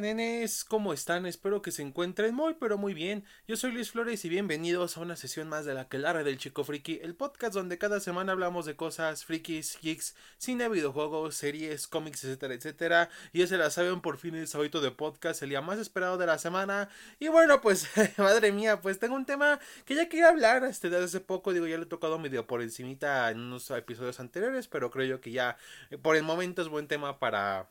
nenes? ¿Cómo están? Espero que se encuentren muy, pero muy bien. Yo soy Luis Flores y bienvenidos a una sesión más de la Quelarre del Chico Friki, el podcast donde cada semana hablamos de cosas frikis, geeks, cine, videojuegos, series, cómics, etcétera, etcétera. Y ya se la saben, por fin el sábado de podcast, el día más esperado de la semana. Y bueno, pues, madre mía, pues tengo un tema que ya quería hablar este, desde hace poco. Digo, ya le he tocado medio por encimita en unos episodios anteriores, pero creo yo que ya eh, por el momento es buen tema para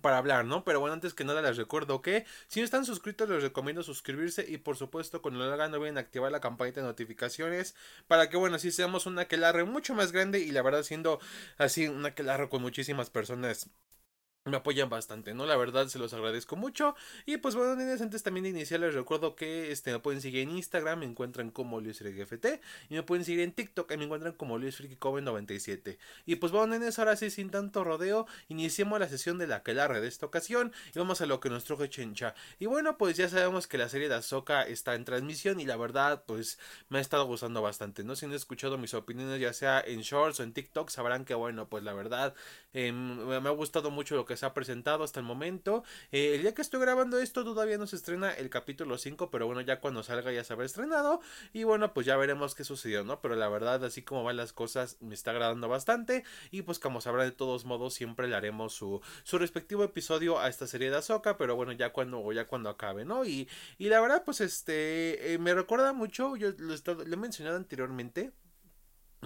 para hablar, ¿no? Pero bueno, antes que nada les recuerdo que si no están suscritos les recomiendo suscribirse y por supuesto cuando lo hagan no olviden activar la campanita de notificaciones para que bueno, así seamos una aquelarre mucho más grande y la verdad siendo así una aquelarre con muchísimas personas me apoyan bastante, ¿no? La verdad se los agradezco mucho. Y pues bueno, nenes, antes también de iniciar les recuerdo que este, me pueden seguir en Instagram, me encuentran como LuisFrikGFT. Y me pueden seguir en TikTok, me encuentran como LuisFrikiCoven97. Y pues bueno, nenes, ahora sí, sin tanto rodeo, iniciemos la sesión de la que la de esta ocasión. Y vamos a lo que nos truje Chencha. Y bueno, pues ya sabemos que la serie de Ahsoka está en transmisión. Y la verdad, pues me ha estado gustando bastante, ¿no? Si han escuchado mis opiniones, ya sea en Shorts o en TikTok, sabrán que bueno, pues la verdad, em, me ha gustado mucho lo que se ha presentado hasta el momento. Eh, el día que estoy grabando esto todavía no se estrena el capítulo 5, pero bueno, ya cuando salga ya se habrá estrenado. Y bueno, pues ya veremos qué sucedió, ¿no? Pero la verdad, así como van las cosas, me está agradando bastante. Y pues como sabrá, de todos modos, siempre le haremos su, su respectivo episodio a esta serie de Azoka, pero bueno, ya cuando, ya cuando acabe, ¿no? Y, y la verdad, pues este, eh, me recuerda mucho, yo lo he mencionado anteriormente.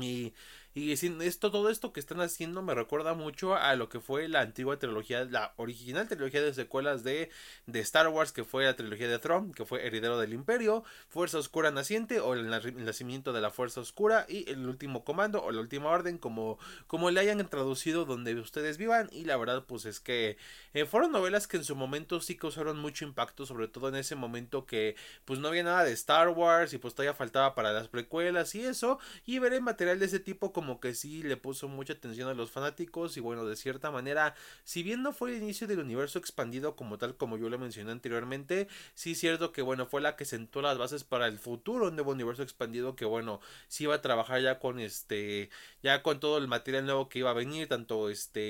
Y y esto, todo esto que están haciendo me recuerda mucho a lo que fue la antigua trilogía, la original trilogía de secuelas de, de Star Wars, que fue la trilogía de Throne, que fue Heredero del Imperio, Fuerza Oscura Naciente o el, nacimiento de la Fuerza Oscura y el último comando o la última orden, como, como le hayan traducido donde ustedes vivan. Y la verdad, pues es que eh, fueron novelas que en su momento sí causaron mucho impacto, sobre todo en ese momento que pues no había nada de Star Wars y pues todavía faltaba para las precuelas y eso. Y veré material de ese tipo como que sí le puso mucha atención a los fanáticos y bueno, de cierta manera, si bien no fue el inicio del universo expandido como tal como yo lo mencioné anteriormente, sí es cierto que bueno, fue la que sentó las bases para el futuro nuevo universo expandido que bueno, sí iba a trabajar ya con este, ya con todo el material nuevo que iba a venir, tanto este,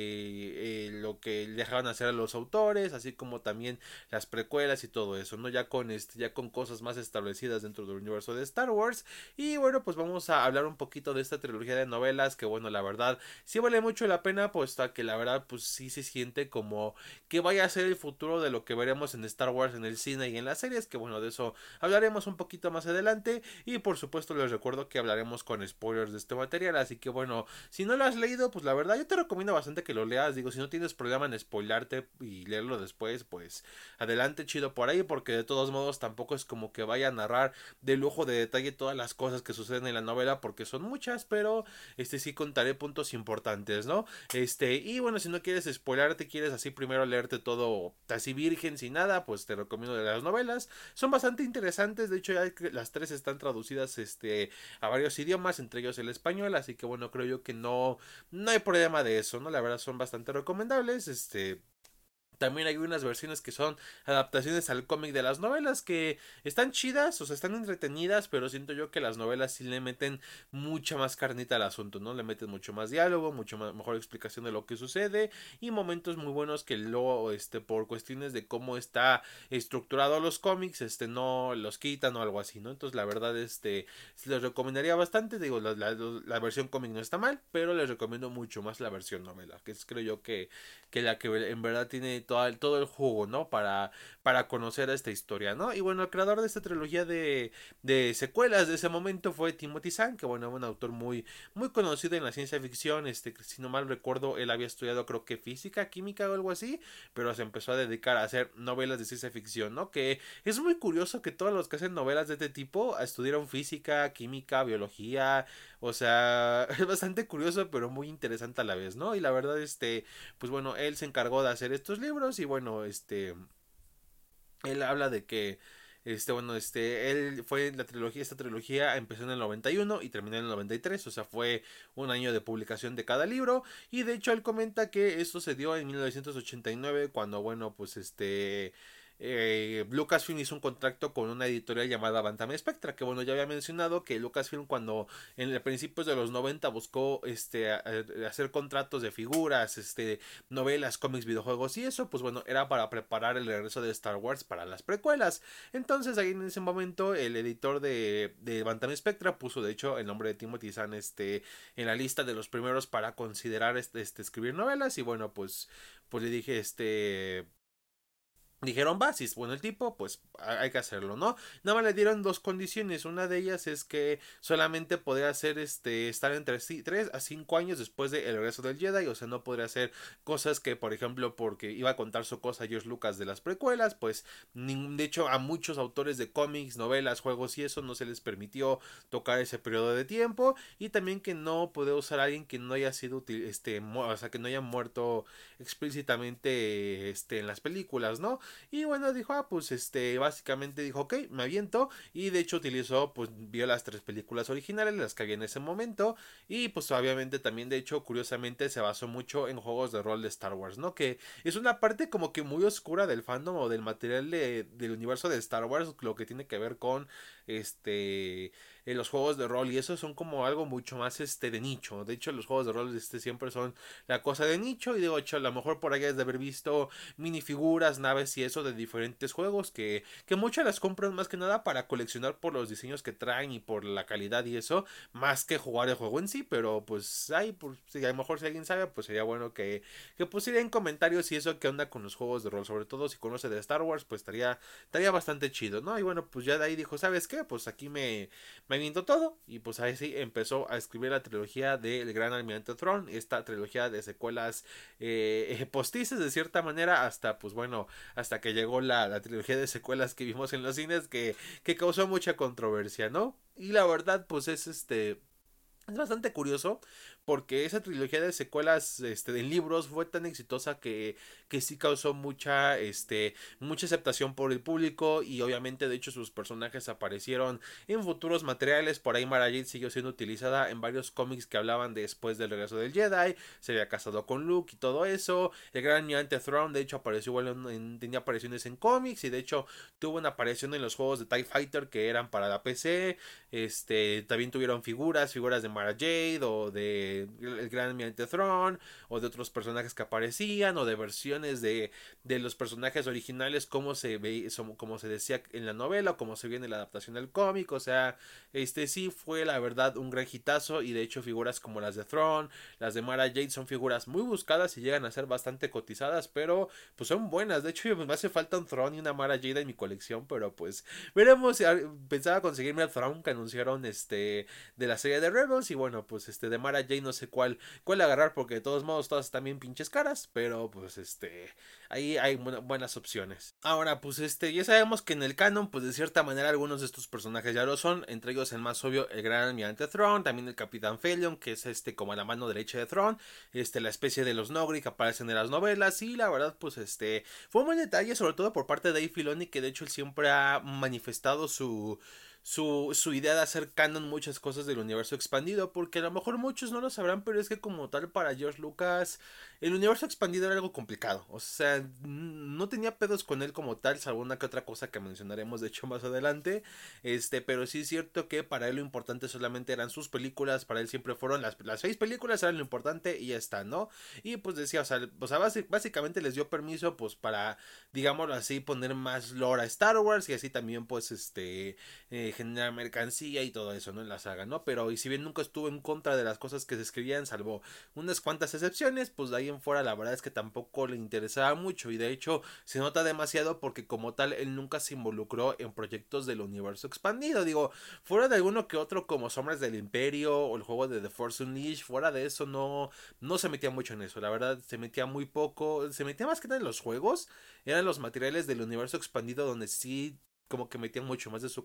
eh, lo que dejaban hacer a los autores, así como también las precuelas y todo eso, ¿no? Ya con este, ya con cosas más establecidas dentro del universo de Star Wars y bueno, pues vamos a hablar un poquito de esta trilogía de novelas que bueno, la verdad, sí vale mucho la pena, puesto que la verdad, pues sí se siente como que vaya a ser el futuro de lo que veremos en Star Wars, en el cine y en las series, que bueno, de eso hablaremos un poquito más adelante, y por supuesto les recuerdo que hablaremos con spoilers de este material, así que bueno, si no lo has leído, pues la verdad, yo te recomiendo bastante que lo leas, digo, si no tienes problema en spoilarte y leerlo después, pues adelante, chido por ahí, porque de todos modos tampoco es como que vaya a narrar de lujo de detalle todas las cosas que suceden en la novela, porque son muchas, pero este sí contaré puntos importantes, ¿no? Este, y bueno, si no quieres spoilarte, quieres así primero leerte todo así virgen sin nada, pues te recomiendo de las novelas. Son bastante interesantes, de hecho ya las tres están traducidas este a varios idiomas, entre ellos el español, así que bueno, creo yo que no no hay problema de eso, ¿no? La verdad son bastante recomendables, este también hay unas versiones que son adaptaciones al cómic de las novelas que están chidas, o sea, están entretenidas, pero siento yo que las novelas sí le meten mucha más carnita al asunto, ¿no? Le meten mucho más diálogo, mucho más, mejor explicación de lo que sucede y momentos muy buenos que luego, este, por cuestiones de cómo está estructurado los cómics, este, no los quitan o algo así, ¿no? Entonces, la verdad, este, les recomendaría bastante, digo, la, la, versión cómic no está mal, pero les recomiendo mucho más la versión novela, que es creo yo que, que la que en verdad tiene todo el, todo el jugo, ¿no? Para, para conocer esta historia, ¿no? Y bueno, el creador de esta trilogía de, de secuelas de ese momento fue Timothy Zahn, que bueno, un autor muy, muy conocido en la ciencia ficción, este, si no mal recuerdo, él había estudiado creo que física, química o algo así, pero se empezó a dedicar a hacer novelas de ciencia ficción, ¿no? Que es muy curioso que todos los que hacen novelas de este tipo estudiaron física, química, biología, o sea, es bastante curioso, pero muy interesante a la vez, ¿no? Y la verdad, este, pues bueno, él se encargó de hacer estos libros y bueno, este, él habla de que, este, bueno, este, él fue la trilogía, esta trilogía empezó en el 91 y terminó en el 93, o sea, fue un año de publicación de cada libro y de hecho él comenta que esto se dio en 1989 cuando, bueno, pues este eh, Lucasfilm hizo un contrato con una editorial llamada Bantam Spectra, que bueno, ya había mencionado que Lucasfilm cuando en principios de los 90 buscó este hacer contratos de figuras, este novelas, cómics, videojuegos y eso, pues bueno, era para preparar el regreso de Star Wars para las precuelas. Entonces ahí en ese momento el editor de, de Bantam Spectra puso de hecho el nombre de Timothy Zahn este en la lista de los primeros para considerar este, este escribir novelas y bueno, pues pues le dije este Dijeron, va, bueno el tipo, pues hay que hacerlo, ¿no? Nada más le dieron dos condiciones. Una de ellas es que solamente podría hacer este, estar entre 3 a 5 años después del regreso del Jedi. O sea, no podría hacer cosas que, por ejemplo, porque iba a contar su cosa George Lucas de las precuelas, pues, de hecho, a muchos autores de cómics, novelas, juegos y eso no se les permitió tocar ese periodo de tiempo. Y también que no puede usar a alguien que no haya sido, este, o sea, que no haya muerto explícitamente, este, en las películas, ¿no? Y bueno, dijo, ah, pues este, básicamente dijo, ok, me aviento. Y de hecho utilizó, pues vio las tres películas originales, las que había en ese momento. Y pues obviamente también, de hecho, curiosamente se basó mucho en juegos de rol de Star Wars, ¿no? Que es una parte como que muy oscura del fandom o del material de, del universo de Star Wars, lo que tiene que ver con este en los juegos de rol y eso son como algo mucho más este de nicho. De hecho, los juegos de rol este siempre son la cosa de nicho y de hecho a lo mejor por ahí es de haber visto minifiguras, naves y eso de diferentes juegos que que muchas las compran más que nada para coleccionar por los diseños que traen y por la calidad y eso, más que jugar el juego en sí, pero pues hay por si a lo mejor si alguien sabe, pues sería bueno que que pusiera en comentarios y eso que onda con los juegos de rol, sobre todo si conoce de Star Wars, pues estaría estaría bastante chido, ¿no? Y bueno, pues ya de ahí dijo, ¿sabes qué? Pues aquí me todo y pues ahí sí empezó a escribir la trilogía del Gran Almirante Throne, esta trilogía de secuelas eh, postizas de cierta manera hasta pues bueno, hasta que llegó la, la, trilogía de secuelas que vimos en los cines que, que causó mucha controversia, ¿no? Y la verdad pues es este... Es bastante curioso porque esa trilogía de secuelas este, de libros fue tan exitosa que, que sí causó mucha, este, mucha aceptación por el público y obviamente de hecho sus personajes aparecieron en futuros materiales, por ahí Mara Jade siguió siendo utilizada en varios cómics que hablaban después del regreso del Jedi, se había casado con Luke y todo eso, el gran Almirante Throne de hecho apareció igual en, tenía apariciones en cómics y de hecho tuvo una aparición en los juegos de TIE Fighter que eran para la PC, este, también tuvieron figuras, figuras de Mara Jade o de el gran almirante Thrawn o de otros personajes que aparecían o de versiones de, de los personajes originales como se ve como se decía en la novela o como se ve en la adaptación del cómic o sea este sí fue la verdad un gran hitazo y de hecho figuras como las de Thrawn las de Mara Jade son figuras muy buscadas y llegan a ser bastante cotizadas pero pues son buenas. De hecho me hace falta un Thrawn y una Mara Jade en mi colección pero pues veremos pensaba conseguirme el Thrawn que anunciaron este de la serie de Rebels y bueno pues este de Mara Jade no sé cuál, cuál agarrar porque de todos modos todas están bien pinches caras, pero pues este, ahí hay buenas opciones. Ahora pues este, ya sabemos que en el canon pues de cierta manera algunos de estos personajes ya lo son, entre ellos el más obvio el gran almirante Thrawn, también el capitán Felion que es este como la mano derecha de Thrawn, este la especie de los Nogri que aparecen en las novelas y la verdad pues este fue un buen detalle sobre todo por parte de Dave Filoni que de hecho él siempre ha manifestado su su, su idea de hacer canon muchas cosas del universo expandido, porque a lo mejor muchos no lo sabrán, pero es que como tal para George Lucas el universo expandido era algo complicado, o sea, no tenía pedos con él como tal, salvo una que otra cosa que mencionaremos de hecho más adelante, este, pero sí es cierto que para él lo importante solamente eran sus películas, para él siempre fueron las, las seis películas eran lo importante y ya está, ¿no? Y pues decía, o sea, o sea básicamente les dio permiso pues para, digámoslo así, poner más lore a Star Wars y así también pues este... Eh, generar mercancía y todo eso, ¿no? En la saga, ¿no? Pero y si bien nunca estuvo en contra de las cosas que se escribían, salvo unas cuantas excepciones, pues de ahí fuera la verdad es que tampoco le interesaba mucho y de hecho se nota demasiado porque como tal él nunca se involucró en proyectos del universo expandido, digo, fuera de alguno que otro como Sombras del Imperio o el juego de The Force Unleashed, fuera de eso no no se metía mucho en eso, la verdad se metía muy poco, se metía más que nada en los juegos, eran los materiales del universo expandido donde sí como que metían mucho más de su,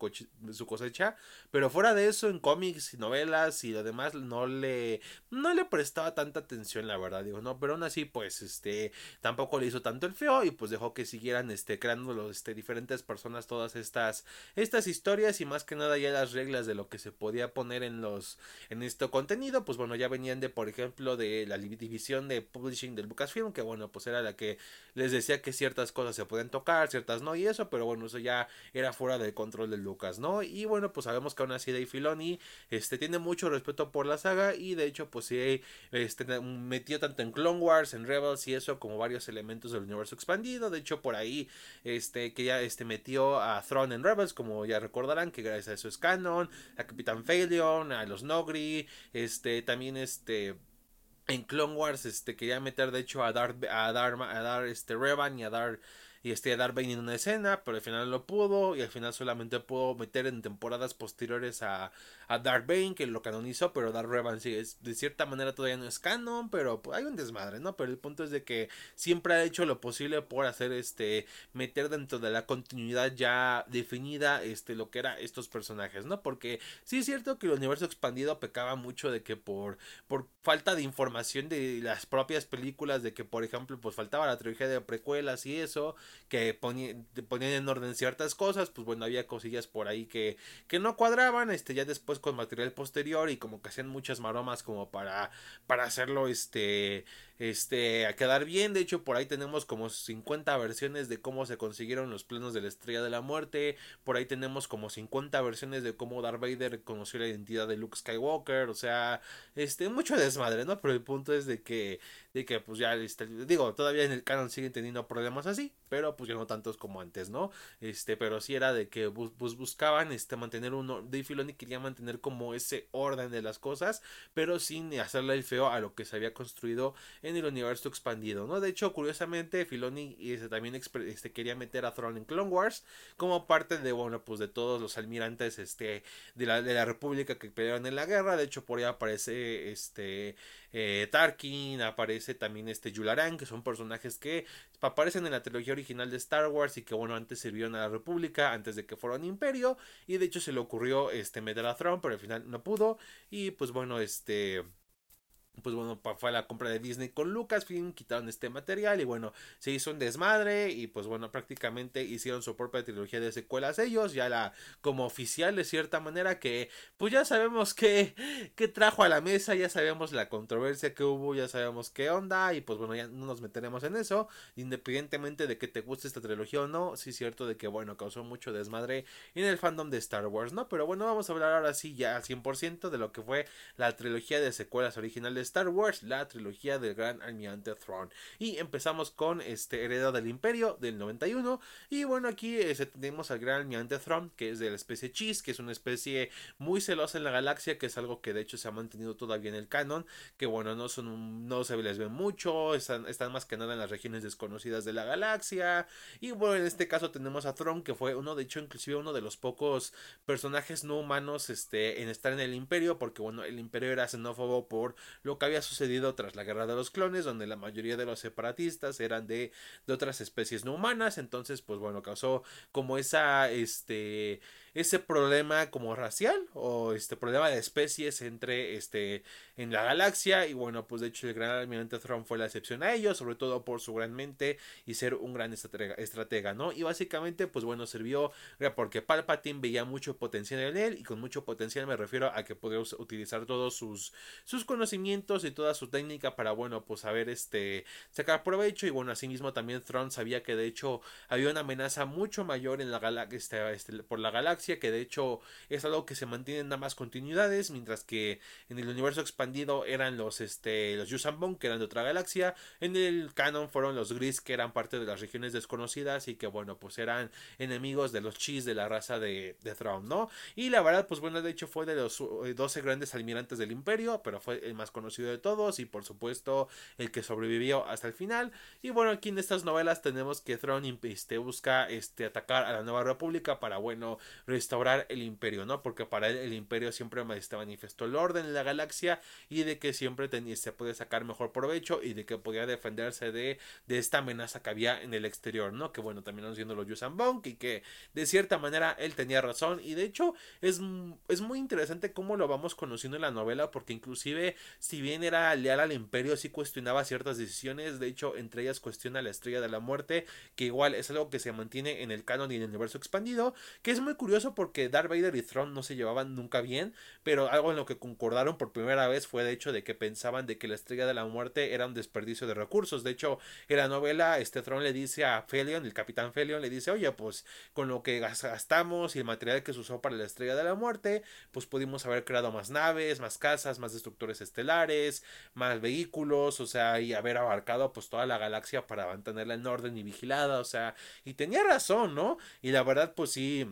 su cosecha, pero fuera de eso en cómics y novelas y lo demás no le no le prestaba tanta atención, la verdad, digo, no, pero aún así pues este tampoco le hizo tanto el feo y pues dejó que siguieran este creando los este diferentes personas todas estas estas historias y más que nada ya las reglas de lo que se podía poner en los en este contenido, pues bueno, ya venían de por ejemplo de la división de publishing del Lucasfilm, que bueno, pues era la que les decía que ciertas cosas se pueden tocar, ciertas no y eso, pero bueno, eso ya era fuera del control de Lucas, ¿no? Y bueno, pues sabemos que aún así Dave Filoni este, tiene mucho respeto por la saga y de hecho pues sí este, metió tanto en Clone Wars, en Rebels y eso como varios elementos del universo expandido, de hecho por ahí este, que ya este, metió a Throne en Rebels, como ya recordarán, que gracias a eso es canon, a Capitán Phalion, a los Nogri, este, también este en Clone Wars este quería meter de hecho a dar a dar a dar este Revan y a dar y este Darth Bane en una escena, pero al final no pudo y al final solamente pudo meter en temporadas posteriores a, a Darth Bane que lo canonizó, pero Darth Revan sí es de cierta manera todavía no es canon, pero pues, hay un desmadre, ¿no? Pero el punto es de que siempre ha hecho lo posible por hacer este meter dentro de la continuidad ya definida este lo que era estos personajes, ¿no? Porque sí es cierto que el universo expandido pecaba mucho de que por por falta de información de las propias películas de que por ejemplo pues faltaba la trilogía de precuelas y eso que ponían en orden ciertas cosas, pues bueno, había cosillas por ahí que, que no cuadraban, este, ya después con material posterior y como que hacían muchas maromas como para, para hacerlo, este, este, a quedar bien. De hecho, por ahí tenemos como 50 versiones de cómo se consiguieron los planos de la estrella de la muerte. Por ahí tenemos como 50 versiones de cómo Darth Vader conoció la identidad de Luke Skywalker. O sea, este, mucho desmadre, ¿no? Pero el punto es de que, de que pues ya, este, digo, todavía en el canon siguen teniendo problemas así, pero pues ya no tantos como antes, ¿no? Este, pero sí era de que pues, buscaban, este, mantener uno, Dave Filoni quería mantener como ese orden de las cosas, pero sin hacerle el feo a lo que se había construido en el universo expandido, ¿no? De hecho, curiosamente, Filoni este, también este, quería meter a Throne en Clone Wars como parte de, bueno, pues de todos los almirantes este, de, la, de la República que pelearon en la guerra. De hecho, por ahí aparece este eh, Tarkin, aparece también este Yularan, que son personajes que aparecen en la trilogía original de Star Wars y que bueno, antes sirvieron a la República, antes de que fueran imperio, y de hecho se le ocurrió este meter a Throne, pero al final no pudo, y pues bueno, este pues bueno, fue la compra de Disney con Lucasfilm, quitaron este material y bueno, se hizo un desmadre y pues bueno, prácticamente hicieron su propia trilogía de secuelas ellos, ya la como oficial de cierta manera que pues ya sabemos que, que trajo a la mesa, ya sabemos la controversia que hubo, ya sabemos qué onda y pues bueno, ya no nos meteremos en eso, independientemente de que te guste esta trilogía o no, sí es cierto de que bueno, causó mucho desmadre en el fandom de Star Wars, ¿no? Pero bueno, vamos a hablar ahora sí ya al 100% de lo que fue la trilogía de secuelas originales Star Wars, la trilogía del Gran Almirante Throne. Y empezamos con este Heredero del Imperio del 91. Y bueno, aquí este, tenemos al Gran Almirante Throne, que es de la especie Cheese, que es una especie muy celosa en la galaxia, que es algo que de hecho se ha mantenido todavía en el canon. Que bueno, no son no se les ve mucho, están, más que nada en las regiones desconocidas de la galaxia. Y bueno, en este caso tenemos a Throne, que fue uno, de hecho, inclusive uno de los pocos personajes no humanos este, en estar en el Imperio, porque bueno, el Imperio era xenófobo por lo que había sucedido tras la guerra de los clones, donde la mayoría de los separatistas eran de, de otras especies no humanas, entonces pues bueno, causó como esa, este, ese problema como racial o este problema de especies entre este en la galaxia y bueno pues de hecho el gran almirante Thrawn fue la excepción a ello sobre todo por su gran mente y ser un gran estratega, estratega no y básicamente pues bueno sirvió porque Palpatine veía mucho potencial en él y con mucho potencial me refiero a que podía utilizar todos sus sus conocimientos y toda su técnica para bueno pues saber este sacar provecho y bueno asimismo también Thrawn sabía que de hecho había una amenaza mucho mayor en la galaxia este, este, por la galaxia que de hecho es algo que se mantiene en ambas continuidades, mientras que en el universo expandido eran los este los Yusambon que eran de otra galaxia, en el canon fueron los Gris que eran parte de las regiones desconocidas y que bueno, pues eran enemigos de los Chis de la raza de, de Thrawn, ¿no? Y la verdad, pues bueno, de hecho fue de los 12 eh, grandes almirantes del imperio, pero fue el más conocido de todos y por supuesto el que sobrevivió hasta el final. Y bueno, aquí en estas novelas tenemos que Thrawn este, busca este, atacar a la Nueva República para, bueno, restaurar el imperio, ¿no? Porque para él el imperio siempre manifestó el orden en la galaxia y de que siempre se podía sacar mejor provecho y de que podía defenderse de, de esta amenaza que había en el exterior, ¿no? Que bueno, nos siendo los Yusan Bonk y que de cierta manera él tenía razón y de hecho es, es muy interesante cómo lo vamos conociendo en la novela porque inclusive si bien era leal al imperio sí cuestionaba ciertas decisiones, de hecho entre ellas cuestiona la estrella de la muerte, que igual es algo que se mantiene en el canon y en el universo expandido, que es muy curioso porque Darth Vader y Thrawn no se llevaban nunca bien, pero algo en lo que concordaron por primera vez fue de hecho de que pensaban de que la estrella de la muerte era un desperdicio de recursos, de hecho en la novela este Thrawn le dice a Felion, el capitán Felion le dice, oye pues con lo que gastamos y el material que se usó para la estrella de la muerte, pues pudimos haber creado más naves, más casas, más destructores estelares, más vehículos, o sea, y haber abarcado pues toda la galaxia para mantenerla en orden y vigilada, o sea, y tenía razón, ¿no? Y la verdad, pues sí,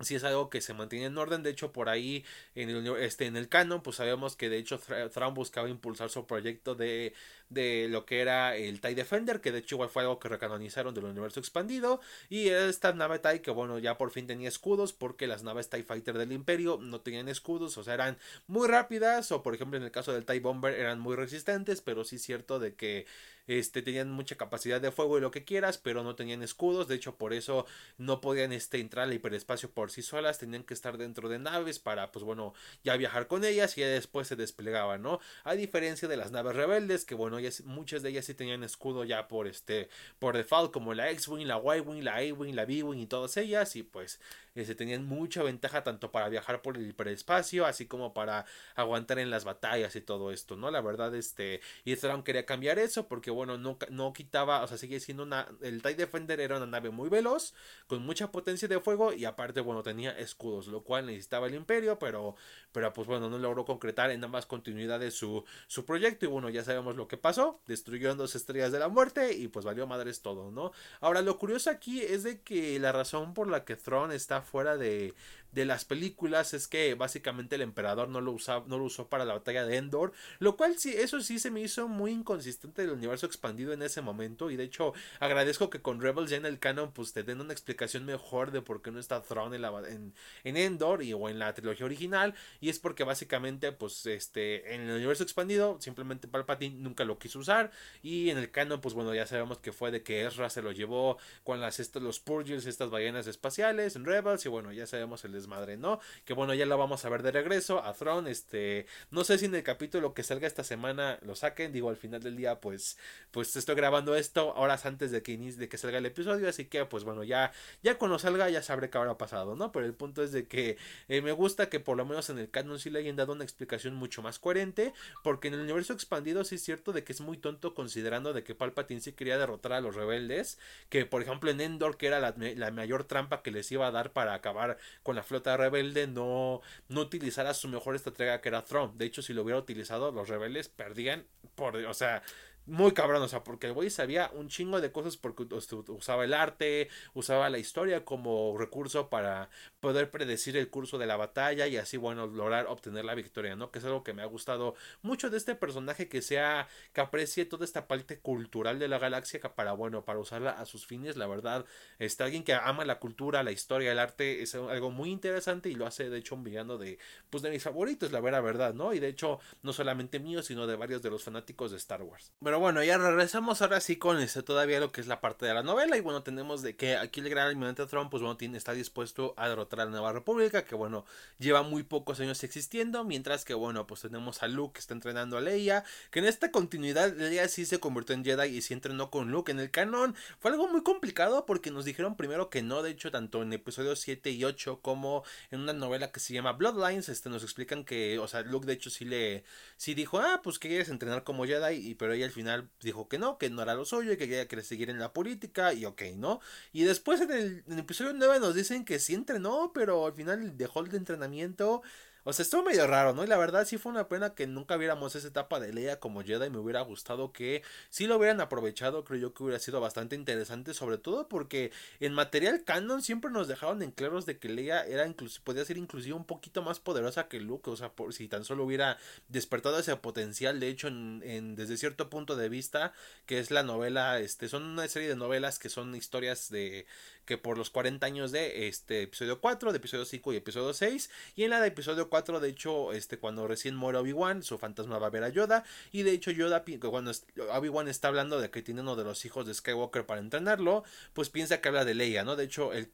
si es algo que se mantiene en orden. De hecho, por ahí en el, este, en el canon, pues sabemos que de hecho Thrawn buscaba impulsar su proyecto de, de lo que era el TIE Defender, que de hecho igual fue algo que recanonizaron del universo expandido. Y esta nave TIE que bueno, ya por fin tenía escudos, porque las naves TIE Fighter del Imperio no tenían escudos, o sea, eran muy rápidas, o por ejemplo en el caso del TIE Bomber eran muy resistentes, pero sí es cierto de que este, tenían mucha capacidad de fuego y lo que quieras, pero no tenían escudos, de hecho por eso no podían este, entrar al hiperespacio por sí solas, tenían que estar dentro de naves para, pues bueno, ya viajar con ellas y después se desplegaban, ¿no? A diferencia de las naves rebeldes, que bueno, muchas de ellas sí tenían escudo ya por este, por default, como la X-Wing, la Y-Wing, la A-Wing, la B-Wing y todas ellas, y pues se tenían mucha ventaja tanto para viajar por el hiperespacio, así como para aguantar en las batallas y todo esto, ¿no? La verdad, este, y Thrawn quería cambiar eso porque, bueno, no, no quitaba, o sea, sigue siendo una, el TIE Defender era una nave muy veloz, con mucha potencia de fuego y aparte, bueno, tenía escudos, lo cual necesitaba el imperio, pero, pero pues bueno, no logró concretar en ambas continuidades su, su proyecto y bueno, ya sabemos lo que pasó, destruyó dos estrellas de la muerte y pues valió madres todo, ¿no? Ahora, lo curioso aquí es de que la razón por la que Thrawn está fuera de, de las películas es que básicamente el emperador no lo, usaba, no lo usó para la batalla de Endor, lo cual sí, eso sí se me hizo muy inconsistente del universo expandido en ese momento y de hecho agradezco que con Rebels ya en el canon pues te den una explicación mejor de por qué no está Thrawn en, en, en Endor y, o en la trilogía original y es porque básicamente pues este en el universo expandido simplemente Palpatine nunca lo quiso usar y en el canon pues bueno ya sabemos que fue de que Ezra se lo llevó con las estos, los Purgers, estas ballenas espaciales en Rebels y bueno ya sabemos el madre, ¿no? Que bueno, ya lo vamos a ver de regreso a Throne, este, no sé si en el capítulo que salga esta semana lo saquen, digo, al final del día, pues, pues estoy grabando esto horas antes de que inicie, de que salga el episodio, así que, pues bueno, ya, ya cuando salga ya sabré qué habrá pasado, ¿no? Pero el punto es de que eh, me gusta que por lo menos en el canon sí le hayan dado una explicación mucho más coherente, porque en el universo expandido sí es cierto de que es muy tonto considerando de que Palpatine sí quería derrotar a los rebeldes, que por ejemplo en Endor, que era la, la mayor trampa que les iba a dar para acabar con la rebelde no, no utilizara su mejor estratega que era Throne. De hecho, si lo hubiera utilizado, los rebeldes perdían por, o sea, muy cabrón, o sea, porque el güey sabía un chingo de cosas porque usaba el arte, usaba la historia como recurso para poder predecir el curso de la batalla y así, bueno, lograr obtener la victoria, ¿no? Que es algo que me ha gustado mucho de este personaje que sea, que aprecie toda esta parte cultural de la galaxia para, bueno, para usarla a sus fines, la verdad, está alguien que ama la cultura, la historia, el arte, es algo muy interesante y lo hace, de hecho, un villano de, pues, de mis favoritos, la verdad, ¿no? Y de hecho, no solamente mío, sino de varios de los fanáticos de Star Wars. Pero bueno, ya regresamos ahora sí con este, todavía lo que es la parte de la novela. Y bueno, tenemos de que aquí el gran almirante Trump, pues bueno, tiene, está dispuesto a derrotar a la Nueva República, que bueno, lleva muy pocos años existiendo. Mientras que bueno, pues tenemos a Luke que está entrenando a Leia, que en esta continuidad Leia sí se convirtió en Jedi y sí entrenó con Luke en el canon. Fue algo muy complicado porque nos dijeron primero que no, de hecho, tanto en episodios 7 y 8 como en una novela que se llama Bloodlines, este, nos explican que, o sea, Luke de hecho sí le, sí dijo, ah, pues que quieres entrenar como Jedi, y pero ella al final dijo que no, que no era lo suyo y que quería que seguir en la política y ok, ¿no? Y después en el, episodio 9 nos dicen que sí entrenó, pero al final dejó el entrenamiento O sea, estuvo medio raro, ¿no? Y la verdad sí fue una pena que nunca viéramos esa etapa de Leia como Jedi. Me hubiera gustado que si lo hubieran aprovechado. Creo yo que hubiera sido bastante interesante. Sobre todo porque en material canon siempre nos dejaron en claros de que Leia era incluso, podía ser inclusive un poquito más poderosa que Luke. O sea, por, si tan solo hubiera despertado ese potencial. De hecho, en, desde cierto punto de vista, que es la novela, este, son una serie de novelas que son historias de que por los 40 años de este episodio 4, de episodio 5 y episodio 6. Y en la de episodio 4, de hecho, este, cuando recién muere Obi-Wan, su fantasma va a ver a Yoda. Y de hecho, Yoda, cuando Obi-Wan está hablando de que tiene uno de los hijos de Skywalker para entrenarlo, pues piensa que habla de Leia, ¿no? De hecho, el,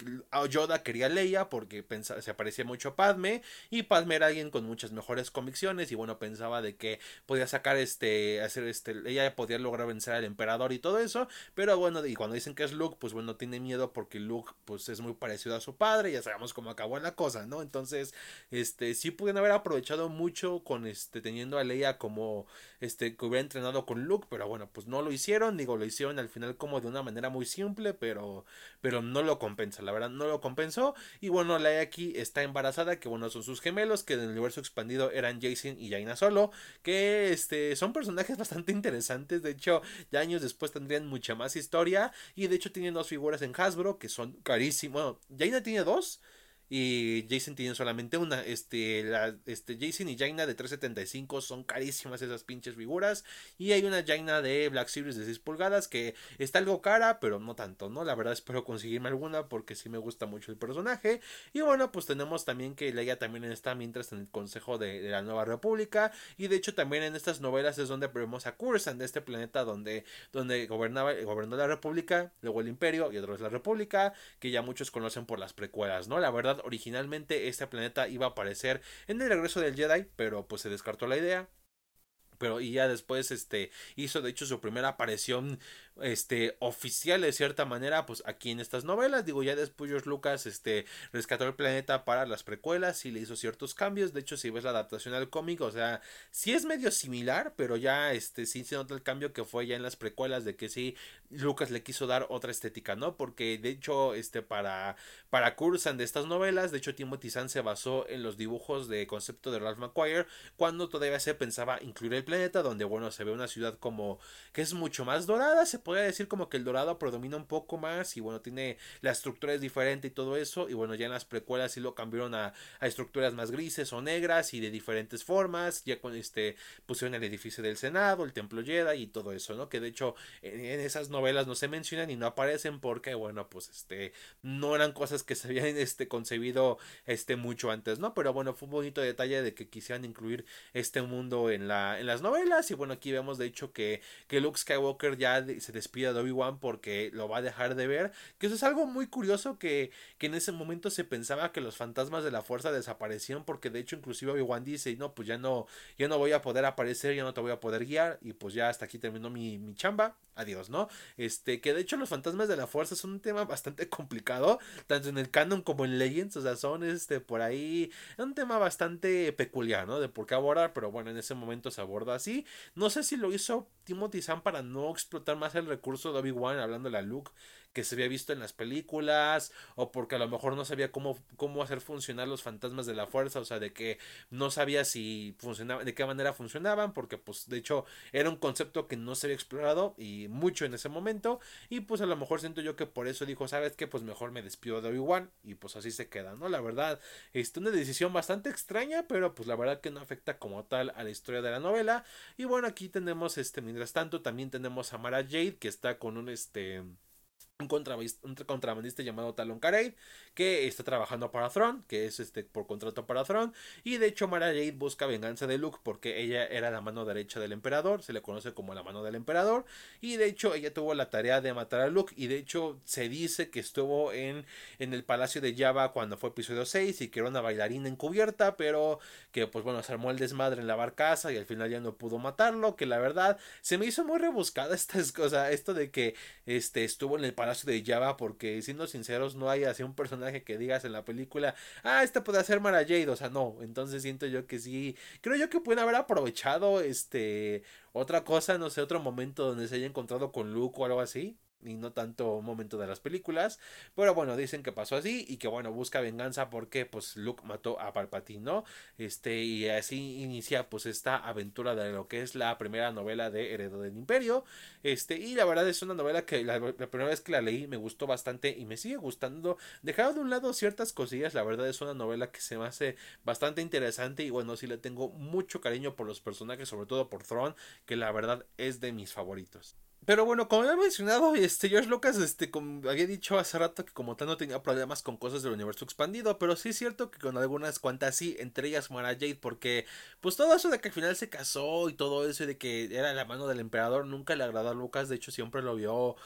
Yoda quería Leia porque pensaba, se parecía mucho a Padme. Y Padme era alguien con muchas mejores convicciones. Y bueno, pensaba de que podía sacar este, hacer este, ella podía lograr vencer al emperador y todo eso. Pero bueno, y cuando dicen que es Luke, pues bueno, tiene miedo porque Luke pues es muy parecido a su padre, ya sabemos cómo acabó la cosa, ¿no? Entonces, este, sí pudieron haber aprovechado mucho con este, teniendo a Leia como, este, que hubiera entrenado con Luke, pero bueno, pues no lo hicieron, digo, lo hicieron al final como de una manera muy simple, pero, pero no lo compensa, la verdad, no lo compensó, y bueno, Leia aquí está embarazada, que bueno, son sus gemelos, que en el universo expandido eran Jason y Jaina Solo, que este, son personajes bastante interesantes, de hecho, ya años después tendrían mucha más historia, y de hecho tienen dos figuras en Hasbro, que son carísimos, bueno, Jaina tiene dos, y Jason tiene solamente una. Este, la, este, Jason y Jaina de 375 son carísimas esas pinches figuras. Y hay una Jaina de Black Series de 6 pulgadas que está algo cara, pero no tanto, ¿no? La verdad espero conseguirme alguna porque sí me gusta mucho el personaje. Y bueno, pues tenemos también que Leia también está mientras en el Consejo de, la Nueva República. Y de hecho también en estas novelas es donde vemos a Cursan de este planeta donde, donde gobernaba, gobernó la República, luego el Imperio y otra vez la República, que ya muchos conocen por las precuelas, ¿no? La verdad originalmente este planeta iba a aparecer en el regreso del Jedi, pero pues se descartó la idea. Pero y ya después este hizo de hecho su primera aparición este oficial de cierta manera pues aquí en estas novelas. Digo ya después George Lucas este rescató el planeta para las precuelas y le hizo ciertos cambios. De hecho si ves la adaptación al cómic o sea sí es medio similar pero ya este sí se nota el cambio que fue ya en las precuelas de que sí Lucas le quiso dar otra estética no porque de hecho este para para Cursan de estas novelas de hecho Timothy Zahn se basó en los dibujos de concepto de Ralph McQuire cuando todavía se pensaba incluir el planeta donde bueno se ve una ciudad como que es mucho más dorada se podría decir como que el dorado predomina un poco más y bueno, tiene la estructura es diferente y todo eso y bueno, ya en las precuelas sí lo cambiaron a, estructuras más grises o negras y de diferentes formas, ya este pusieron el edificio del Senado, el Templo Jedi y todo eso, ¿no? Que de hecho en, esas novelas no se mencionan y no aparecen porque bueno, pues este no eran cosas que se habían este concebido este mucho antes, ¿no? Pero bueno, fue un bonito detalle de que quisieran incluir este mundo en la en las novelas y bueno, aquí vemos de hecho que que Luke Skywalker ya se despide de Obi-Wan porque lo va a dejar de ver. Que eso es algo muy curioso que, que en ese momento se pensaba que los fantasmas de la fuerza desaparecieron porque de hecho inclusive Obi-Wan dice, no, pues ya no, ya no voy a poder aparecer, ya no te voy a poder guiar y pues ya hasta aquí terminó mi, mi chamba, adiós, ¿no? Este, que de hecho los fantasmas de la fuerza son un tema bastante complicado, tanto en el canon como en Legends, o sea, son este, por ahí, un tema bastante peculiar, ¿no? De por qué abordar, pero bueno, en ese momento se aborda así. No sé si lo hizo Timothy Zahn para no explotar más el recurso de Obi-Wan hablando a Luke que se había visto en las películas o porque a lo mejor no sabía cómo, cómo hacer funcionar los fantasmas de la fuerza, o sea, de que no sabía si funcionaba, de qué manera funcionaban, porque pues de hecho era un concepto que no se había explorado y mucho en ese momento y pues a lo mejor siento yo que por eso dijo, sabes que pues mejor me despido de Obi-Wan y pues así se queda, ¿no? La verdad, es una decisión bastante extraña, pero pues la verdad que no afecta como tal a la historia de la novela y bueno, aquí tenemos este, mientras tanto también tenemos a Mara Jade que está con un este un, contrabandista llamado Talon Kareid que está trabajando para Thrawn, que es este por contrato para Thrawn, y de hecho Mara Jade busca venganza de Luke porque ella era la mano derecha del emperador, se le conoce como la mano del emperador, y de hecho ella tuvo la tarea de matar a Luke, y de hecho se dice que estuvo en, en el palacio de Java cuando fue episodio 6 y que era una bailarina encubierta, pero que pues bueno, se armó el desmadre en la barcaza y al final ya no pudo matarlo, que la verdad se me hizo muy rebuscada esta cosa, esto de que este estuvo en el palacio de Java porque siendo sinceros no hay así un personaje que digas en la película, ah, este puede ser Mara Jade, o sea, no, entonces siento yo que sí, creo yo que pueden haber aprovechado este otra cosa, no sé, otro momento donde se haya encontrado con Luke o algo así. Y no tanto momento de las películas. Pero bueno, dicen que pasó así y que bueno, busca venganza porque pues Luke mató a Palpatine. Este, y así inicia pues esta aventura de lo que es la primera novela de Heredo del Imperio. Este, y la verdad es una novela que la, primera vez que la leí me gustó bastante y me sigue gustando. Dejado de un lado ciertas cosillas, la verdad es una novela que se me hace bastante interesante y bueno, sí le tengo mucho cariño por los personajes, sobre todo por Thrawn, que la verdad es de mis favoritos. Pero bueno, como he mencionado, este George Lucas, este, como había dicho hace rato que como tal no tenía problemas con cosas del universo expandido, pero sí es cierto que con algunas cuantas sí, entre ellas Mara Jade, porque pues todo eso de que al final se casó y todo eso de que era la mano del emperador nunca le agradó a Lucas, de hecho siempre lo vio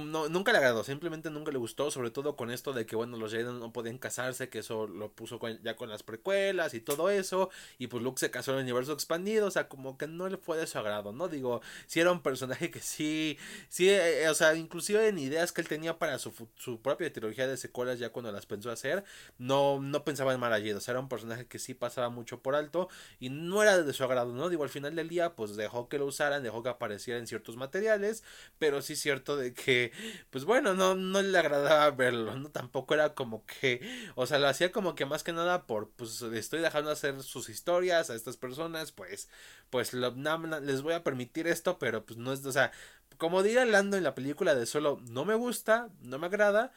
no, nunca le agradó, simplemente nunca le gustó, sobre todo con esto de que, bueno, los Jedi no podían casarse, que eso lo puso ya con las precuelas y todo eso, y pues Luke se casó en el universo expandido, o sea, como que no le fue de su agrado, ¿no? Digo, si era un personaje que sí, sí, eh, o sea, inclusive en ideas que él tenía para su, su propia trilogía de secuelas ya cuando las pensó hacer, no, no pensaba en Mara o sea, era un personaje que sí pasaba mucho por alto y no era de su agrado, ¿no? Digo, al final del día, pues dejó que lo usaran, dejó que apareciera en ciertos materiales, pero sí es cierto de que pues bueno, no, no le agradaba verlo. Tampoco era como que, o sea, lo hacía como que más que nada por, pues estoy dejando hacer sus historias a estas personas, pues, pues les voy a permitir esto, pero pues no es, o sea, como diría Lando en la película de solo, no me gusta, no me agrada,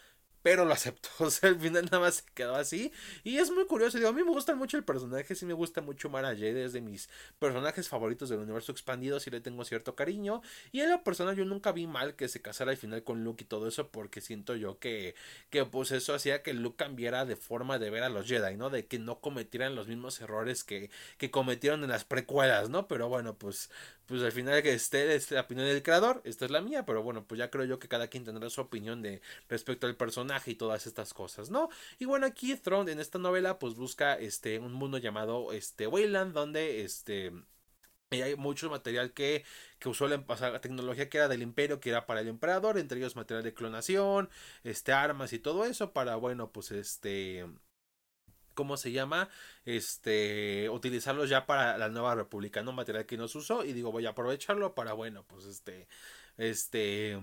pero lo aceptó. O sea, al final nada más se quedó así. Y es muy curioso. Digo, a mí me gusta mucho el personaje. Sí me gusta mucho Mara Jade. Es de mis personajes favoritos del universo expandido. Sí le tengo cierto cariño. Y en la persona yo nunca vi mal que se casara al final con Luke y todo eso. Porque siento yo que, que pues eso hacía que Luke cambiara de forma de ver a los Jedi, ¿no? De que no cometieran los mismos errores que, que cometieron en las precuelas, ¿no? Pero bueno, pues pues al final que esté es la opinión del creador, esta es la mía, pero bueno, pues ya creo yo que cada quien tendrá su opinión de respecto al personaje y todas estas cosas, ¿no? Y bueno, aquí Throne en esta novela pues busca este un mundo llamado este Wayland donde este hay mucho material que, que usó la, la, tecnología que era del imperio, que era para el emperador, entre ellos material de clonación, este, armas y todo eso, para, bueno, pues este, ¿cómo se llama? Este, utilizarlos ya para la nueva república, ¿no? Material que nos usó y digo, voy a aprovecharlo para, bueno, pues este, este,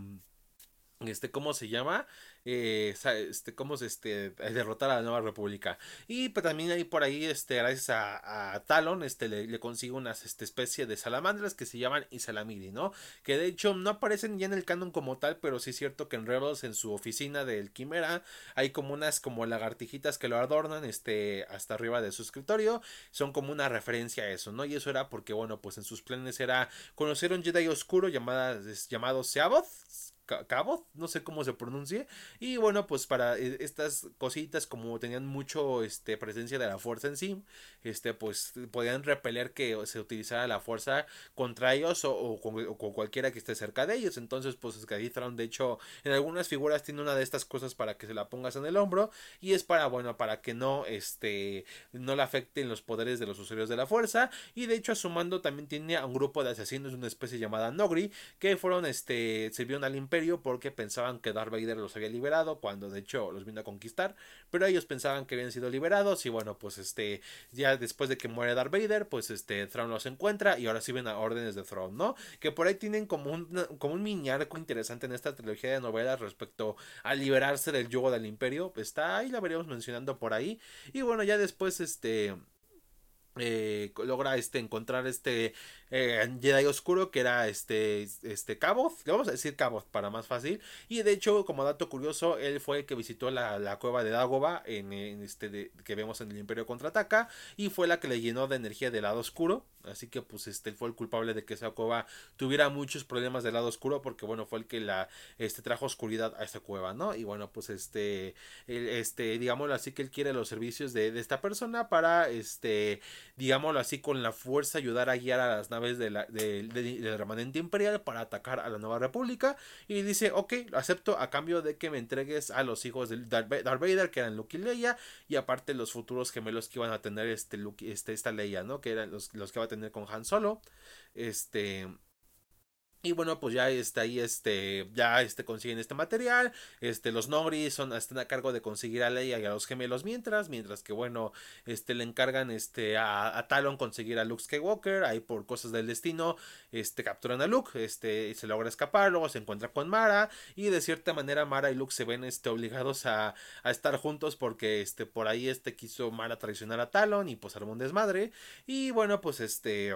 este, ¿cómo se llama? Eh, este, cómo se este, derrotar a la nueva república. Y pues, también ahí por ahí, este, gracias a, Talon, este, le, le, consigue unas este, especie de salamandras que se llaman Isalamiri, ¿no? Que de hecho no aparecen ya en el canon como tal, pero sí es cierto que en Rebels, en su oficina del Quimera, hay como unas como lagartijitas que lo adornan, este, hasta arriba de su escritorio, son como una referencia a eso, ¿no? Y eso era porque, bueno, pues en sus planes era conocer un Jedi oscuro llamado Seaboth, No sé cómo se pronuncie. Y bueno, pues para eh, estas cositas, como tenían mucho este, presencia de la fuerza en sí, este, pues podían repeler que se utilizara la fuerza contra ellos o, con, cualquiera que esté cerca de ellos. Entonces, pues Skadithron, de hecho, en algunas figuras tiene una de estas cosas para que se la pongas en el hombro. Y es para, bueno, para que no, este, no le afecten los poderes de los usuarios de la fuerza. Y de hecho, a su mando también tiene a un grupo de asesinos una especie llamada Nogri, que fueron, este, sirvieron al imperio porque pensaban que Darth Vader los había liberado cuando de hecho los vino a conquistar, pero ellos pensaban que habían sido liberados y bueno, pues este ya después de que muere Darth Vader, pues este Thrawn los encuentra y ahora sí ven a órdenes de Thrawn, ¿no? Que por ahí tienen como un como un mini arco interesante en esta trilogía de novelas respecto a liberarse del yugo del imperio, está ahí la veremos mencionando por ahí y bueno, ya después este eh, logra este encontrar este eh, Jedi oscuro que era este este Caboth le vamos a decir Caboth para más fácil y de hecho como dato curioso él fue el que visitó la, la cueva de Dagoba en, este que vemos en el Imperio contraataca y fue la que le llenó de energía del lado oscuro así que pues este fue el culpable de que esa cueva tuviera muchos problemas del lado oscuro porque bueno fue el que la este trajo oscuridad a esta cueva no y bueno pues este este digámoslo así que él quiere los servicios de, de esta persona para este digámoslo así, con la fuerza ayudar a guiar a las naves de la, de, del remanente imperial para atacar a la nueva república. Y dice, ok, lo acepto a cambio de que me entregues a los hijos de Darth Vader, que eran Luke y Leia, y aparte los futuros gemelos que iban a tener este, este esta Leia, ¿no? Que eran los, los que va a tener con Han Solo. Este Y bueno, pues ya está ahí, este, ya este, consiguen este material. Este, los Nogris son, están a cargo de conseguir a Leia y a los gemelos mientras, mientras que bueno, este, le encargan, este, a, Talon conseguir a Luke Skywalker. Ahí por cosas del destino, este, capturan a Luke, este, se logra escapar, luego se encuentra con Mara. Y de cierta manera Mara y Luke se ven, este, obligados a, a estar juntos porque, este, por ahí, este, quiso Mara traicionar a Talon y pues armó un desmadre. Y bueno, pues, este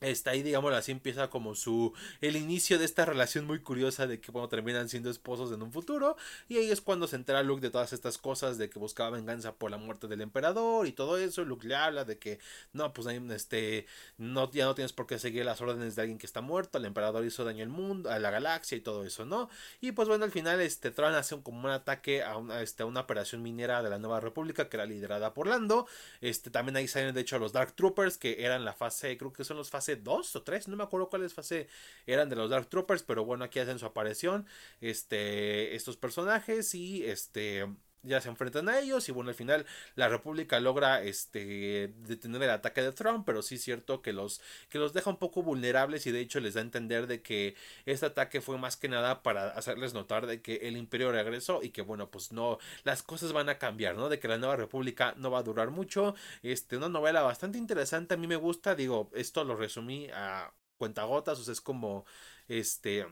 Está ahí, digámoslo así, empieza como su. el inicio de esta relación muy curiosa de que bueno, terminan siendo esposos en un futuro. Y ahí es cuando se entera Luke de todas estas cosas, de que buscaba venganza por la muerte del emperador y todo eso. Luke le habla de que no, pues este. No, ya no tienes por qué seguir las órdenes de alguien que está muerto. El emperador hizo daño al mundo, a la galaxia y todo eso, ¿no? Y pues bueno, al final, este Tron hace un, como un ataque a una, este, una operación minera de la Nueva República que era liderada por Lando. Este, también ahí salen, de hecho, los Dark Troopers, que eran la fase, creo que son los 2 o 3, no me acuerdo cuáles fase eran de los Dark Troopers, pero bueno, aquí hacen su aparición este, estos personajes y este ya se enfrentan a ellos y bueno al final la república logra este detener el ataque de Trump pero sí es cierto que los que los deja un poco vulnerables y de hecho les da a entender de que este ataque fue más que nada para hacerles notar de que el imperio regresó y que bueno pues no las cosas van a cambiar no de que la nueva república no va a durar mucho este una novela bastante interesante a mí me gusta digo esto lo resumí a cuentagotas o sea es como este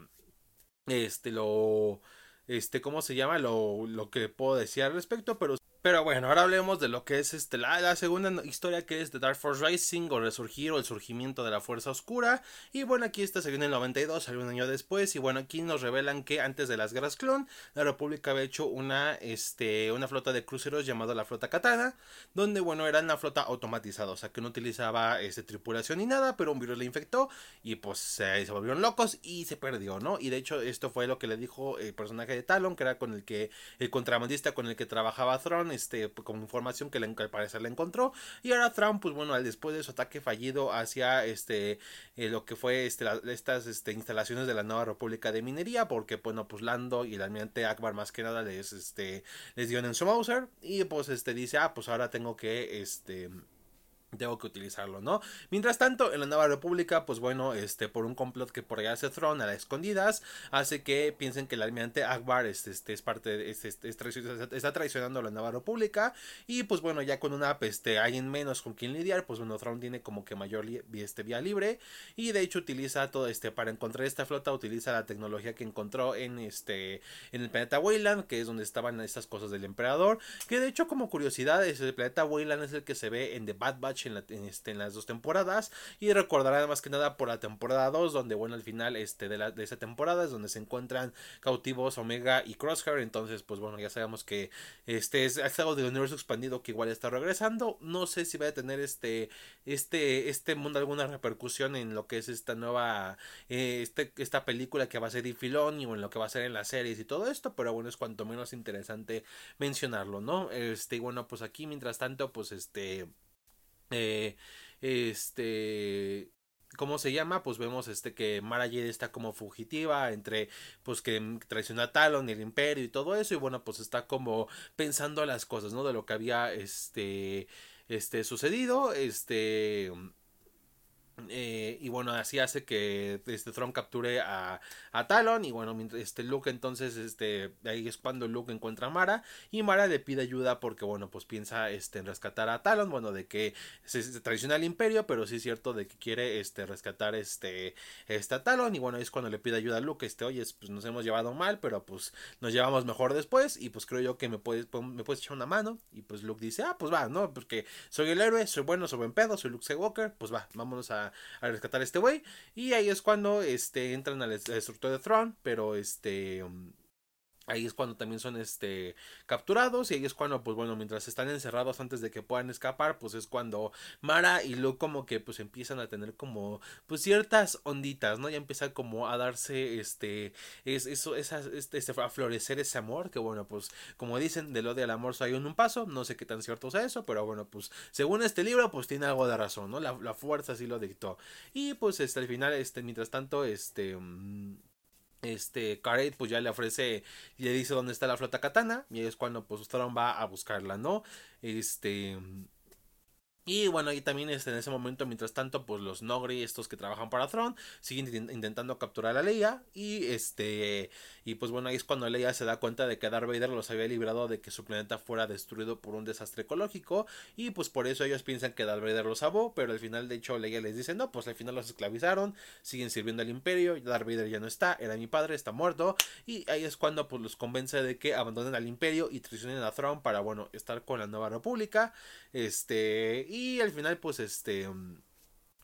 este lo este, ¿cómo se llama? Lo, lo que puedo decir al respecto, pero pero bueno, ahora hablemos de lo que es este, la, segunda historia que es The Dark Force Rising o Resurgir o el surgimiento de la Fuerza Oscura. Y bueno, aquí esta viene en el 92, salió un año después. Y bueno, aquí nos revelan que antes de las guerras clon, la República había hecho una, este, una flota de cruceros llamada la Flota Katana, donde bueno, era una flota automatizada, o sea que no utilizaba este, tripulación ni nada, pero un virus le infectó y pues se volvieron locos y se perdió, ¿no? Y de hecho, esto fue lo que le dijo el personaje de Talon, que era con el que, el contrabandista con el que trabajaba Thrawn este, pues, con información que, le, al parecer le encontró. Y ahora Trump, pues bueno, después de su ataque fallido hacia este, eh, lo que fue este, estas este, instalaciones de la nueva República de Minería, porque bueno, pues Lando y el almirante Akbar más que nada les, este, les dio en su Mauser. Y pues este dice, ah, pues ahora tengo que, este tengo que utilizarlo, ¿no? Mientras tanto, en la Nueva República, pues bueno, este, por un complot que por allá hace Throne a las escondidas, hace que piensen que el almirante Akbar este, este es parte de, este, este está traicionando a la Nueva República, y pues bueno, ya con una, este, alguien menos con quien lidiar, pues bueno, Throne tiene como que mayor este, vía libre, y de hecho utiliza todo este, para encontrar esta flota, utiliza la tecnología que encontró en este, en el planeta Wayland, que es donde estaban estas cosas del emperador, que de hecho como curiosidad, el planeta Wayland es el que se ve en The Bad Batch en, este, en las dos temporadas. Y recordarán más que nada por la temporada 2, donde bueno, al final este, de esa temporada es donde se encuentran cautivos Omega y Crosshair. Entonces, pues bueno, ya sabemos que este es, algo del universo expandido que igual está regresando. No sé si va a tener este, este, este mundo alguna repercusión en lo que es esta nueva, eh, este, esta película que va a ser Filoni o en lo que va a ser en las series y todo esto. Pero bueno, es cuanto menos interesante mencionarlo, ¿no? Este, y bueno, pues aquí mientras tanto, pues este eh, este ¿Cómo se llama? Pues vemos este que Mara Jade está como fugitiva entre pues que traicionó a Talon y el Imperio y todo eso y bueno pues está como pensando las cosas, ¿no? De lo que había este este sucedido, este eh, y bueno, así hace que este Tron capture a, a Talon. Y bueno, este Luke entonces, este, ahí es cuando Luke encuentra a Mara. Y Mara le pide ayuda porque, bueno, pues piensa este, en rescatar a Talon. Bueno, de que se, traiciona al imperio, pero sí es cierto de que quiere este, rescatar este, este Talon. Y bueno, es cuando le pide ayuda a Luke. Este, oye, pues nos hemos llevado mal, pero pues nos llevamos mejor después. Y pues creo yo que me puedes, me puedes echar una mano. Y pues Luke dice, ah, pues va, ¿no? Porque soy el héroe, soy bueno, soy buen pedo, soy Luke Skywalker. Pues va, vámonos a a, rescatar a este güey. Y ahí es cuando este, entran al destructor de Throne, pero este... Um, Ahí es cuando también son este capturados y ahí es cuando pues bueno, mientras están encerrados antes de que puedan escapar, pues es cuando Mara y Luke como que pues empiezan a tener como pues ciertas onditas, ¿no? Ya empieza como a darse este es eso esas este, este, a florecer ese amor, que bueno, pues como dicen, del odio al amor hay un, un paso, no sé qué tan cierto sea eso, pero bueno, pues según este libro pues tiene algo de razón, ¿no? La, la fuerza sí lo dictó. Y pues este al final este mientras tanto este mm, este Karet pues ya le ofrece y le dice dónde está la flota katana y es cuando pues Thrawn va a buscarla no este Y bueno, y también este, en ese momento, mientras tanto, pues los Nogri, estos que trabajan para Throne, siguen intentando capturar a Leia. Y este. Y pues bueno, ahí es cuando Leia se da cuenta de que Darth Vader los había librado de que su planeta fuera destruido por un desastre ecológico. Y pues por eso ellos piensan que Darth Vader los salvó. Pero al final, de hecho, Leia les dice: No, pues al final los esclavizaron. Siguen sirviendo al imperio. Darth Vader ya no está. Era mi padre, está muerto. Y ahí es cuando pues los convence de que abandonen al imperio y traicionen a Throne para, bueno, estar con la nueva república. Este. Al final, pues este